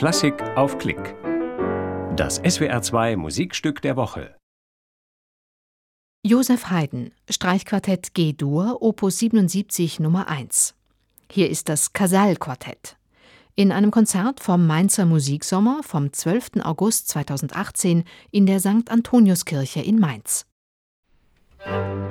Klassik auf Klick. Das SWR2 Musikstück der Woche. Josef Haydn, Streichquartett G-Dur, Opus 77 Nummer 1. Hier ist das Casal-Quartett. In einem Konzert vom Mainzer Musiksommer vom 12. August 2018 in der St. Antoniuskirche in Mainz. Musik